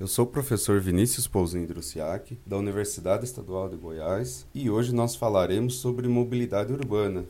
eu sou o professor Vinícius Pousin Drusiak, da Universidade Estadual de Goiás, e hoje nós falaremos sobre mobilidade urbana.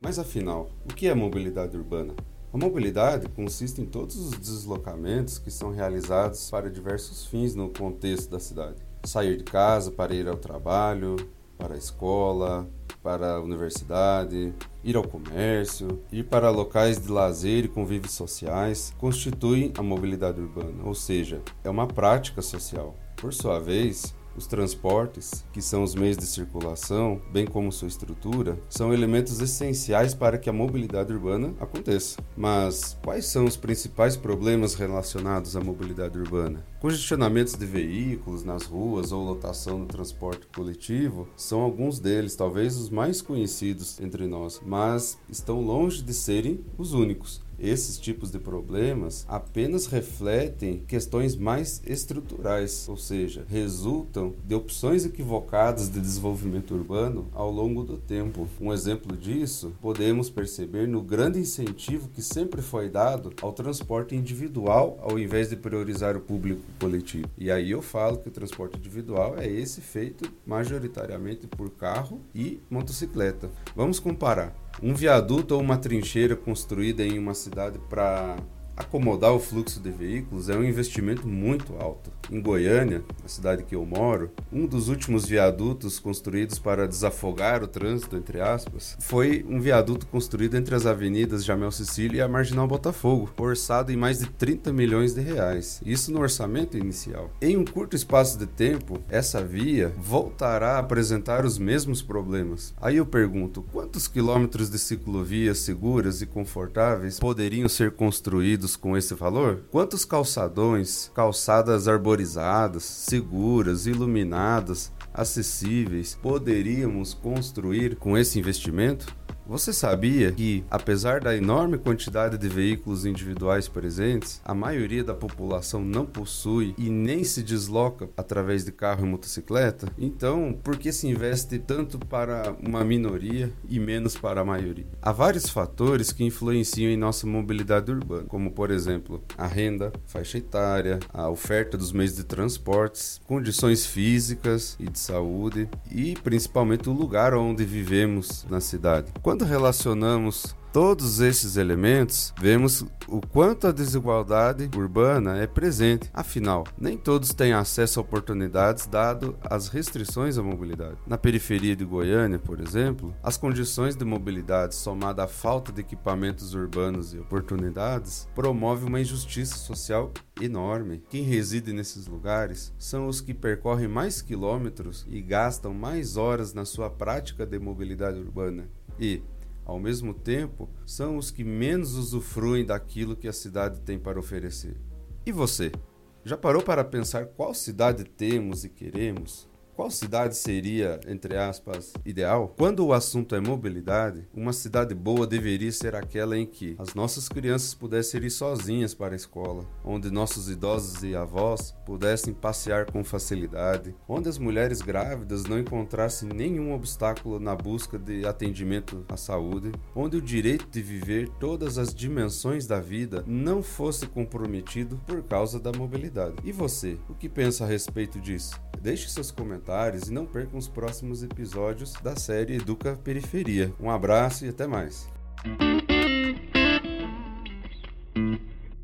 Mas afinal, o que é mobilidade urbana? A mobilidade consiste em todos os deslocamentos que são realizados para diversos fins no contexto da cidade. Sair de casa para ir ao trabalho, para a escola, para a universidade, ir ao comércio, ir para locais de lazer e convívios sociais, constituem a mobilidade urbana, ou seja, é uma prática social. Por sua vez, os transportes, que são os meios de circulação, bem como sua estrutura, são elementos essenciais para que a mobilidade urbana aconteça. Mas quais são os principais problemas relacionados à mobilidade urbana? Congestionamentos de veículos nas ruas ou lotação do transporte coletivo são alguns deles, talvez os mais conhecidos entre nós, mas estão longe de serem os únicos esses tipos de problemas apenas refletem questões mais estruturais, ou seja, resultam de opções equivocadas de desenvolvimento urbano ao longo do tempo. Um exemplo disso podemos perceber no grande incentivo que sempre foi dado ao transporte individual ao invés de priorizar o público coletivo. E aí eu falo que o transporte individual é esse feito majoritariamente por carro e motocicleta. Vamos comparar. Um viaduto ou uma trincheira construída em uma cidade para acomodar o fluxo de veículos é um investimento muito alto. Em Goiânia, a cidade que eu moro, um dos últimos viadutos construídos para desafogar o trânsito, entre aspas, foi um viaduto construído entre as avenidas Jamel Cecília e a Marginal Botafogo, orçado em mais de 30 milhões de reais. Isso no orçamento inicial. Em um curto espaço de tempo, essa via voltará a apresentar os mesmos problemas. Aí eu pergunto, quantos quilômetros de ciclovias seguras e confortáveis poderiam ser construídos com esse valor? Quantos calçadões, calçadas arborizadas seguras, iluminadas, acessíveis poderíamos construir com esse investimento? Você sabia que, apesar da enorme quantidade de veículos individuais presentes, a maioria da população não possui e nem se desloca através de carro e motocicleta? Então, por que se investe tanto para uma minoria e menos para a maioria? Há vários fatores que influenciam em nossa mobilidade urbana, como, por exemplo, a renda, faixa etária, a oferta dos meios de transportes, condições físicas e de saúde e, principalmente, o lugar onde vivemos na cidade. Quando relacionamos todos esses elementos, vemos o quanto a desigualdade urbana é presente. Afinal, nem todos têm acesso a oportunidades dado as restrições à mobilidade. Na periferia de Goiânia, por exemplo, as condições de mobilidade somada à falta de equipamentos urbanos e oportunidades promove uma injustiça social enorme. Quem reside nesses lugares são os que percorrem mais quilômetros e gastam mais horas na sua prática de mobilidade urbana. E, ao mesmo tempo, são os que menos usufruem daquilo que a cidade tem para oferecer. E você? Já parou para pensar qual cidade temos e queremos? Qual cidade seria, entre aspas, ideal? Quando o assunto é mobilidade, uma cidade boa deveria ser aquela em que as nossas crianças pudessem ir sozinhas para a escola, onde nossos idosos e avós pudessem passear com facilidade, onde as mulheres grávidas não encontrassem nenhum obstáculo na busca de atendimento à saúde, onde o direito de viver todas as dimensões da vida não fosse comprometido por causa da mobilidade. E você, o que pensa a respeito disso? Deixe seus comentários e não percam os próximos episódios da série Educa Periferia. Um abraço e até mais.